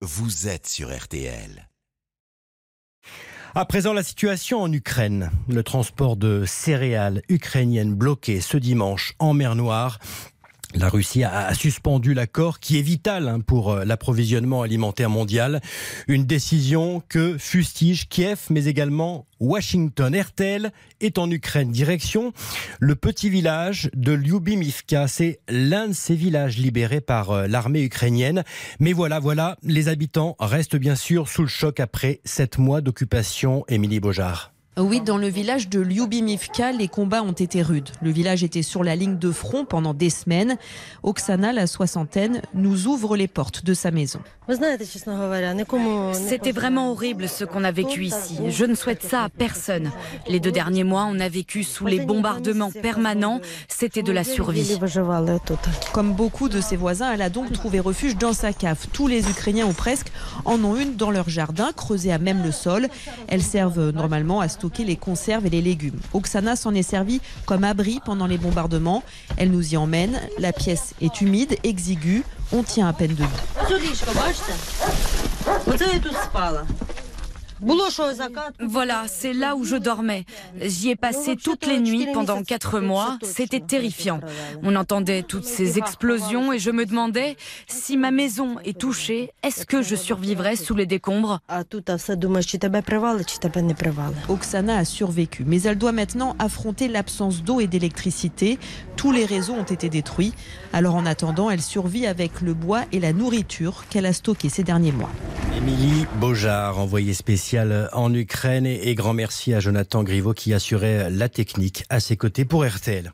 vous êtes sur RTL. À présent, la situation en Ukraine. Le transport de céréales ukrainiennes bloqué ce dimanche en mer Noire. La Russie a suspendu l'accord qui est vital hein, pour euh, l'approvisionnement alimentaire mondial. Une décision que fustige Kiev, mais également Washington. RTL est en Ukraine. Direction le petit village de Lyubimivka. C'est l'un de ces villages libérés par euh, l'armée ukrainienne. Mais voilà, voilà, les habitants restent bien sûr sous le choc après sept mois d'occupation. Émilie Beaujard. Oui, dans le village de Lyubimivka, les combats ont été rudes. Le village était sur la ligne de front pendant des semaines. Oksana, la soixantaine, nous ouvre les portes de sa maison. C'était vraiment horrible ce qu'on a vécu ici. Je ne souhaite ça à personne. Les deux derniers mois, on a vécu sous les bombardements permanents. C'était de la survie. Comme beaucoup de ses voisins, elle a donc trouvé refuge dans sa cave. Tous les Ukrainiens ou presque en ont une dans leur jardin, creusée à même le sol. Elles servent normalement à stocker les conserves et les légumes. Oksana s'en est servie comme abri pendant les bombardements. Elle nous y emmène. La pièce est humide, exiguë. On tient à peine debout. Voilà, c'est là où je dormais. J'y ai passé toutes les nuits pendant quatre mois. C'était terrifiant. On entendait toutes ces explosions et je me demandais si ma maison est touchée, est-ce que je survivrai sous les décombres? Oksana a survécu, mais elle doit maintenant affronter l'absence d'eau et d'électricité. Tous les réseaux ont été détruits. Alors en attendant, elle survit avec le bois et la nourriture qu'elle a stockée ces derniers mois. Émilie Beaujard, envoyée spéciale en Ukraine, et grand merci à Jonathan Griveau qui assurait la technique à ses côtés pour RTL.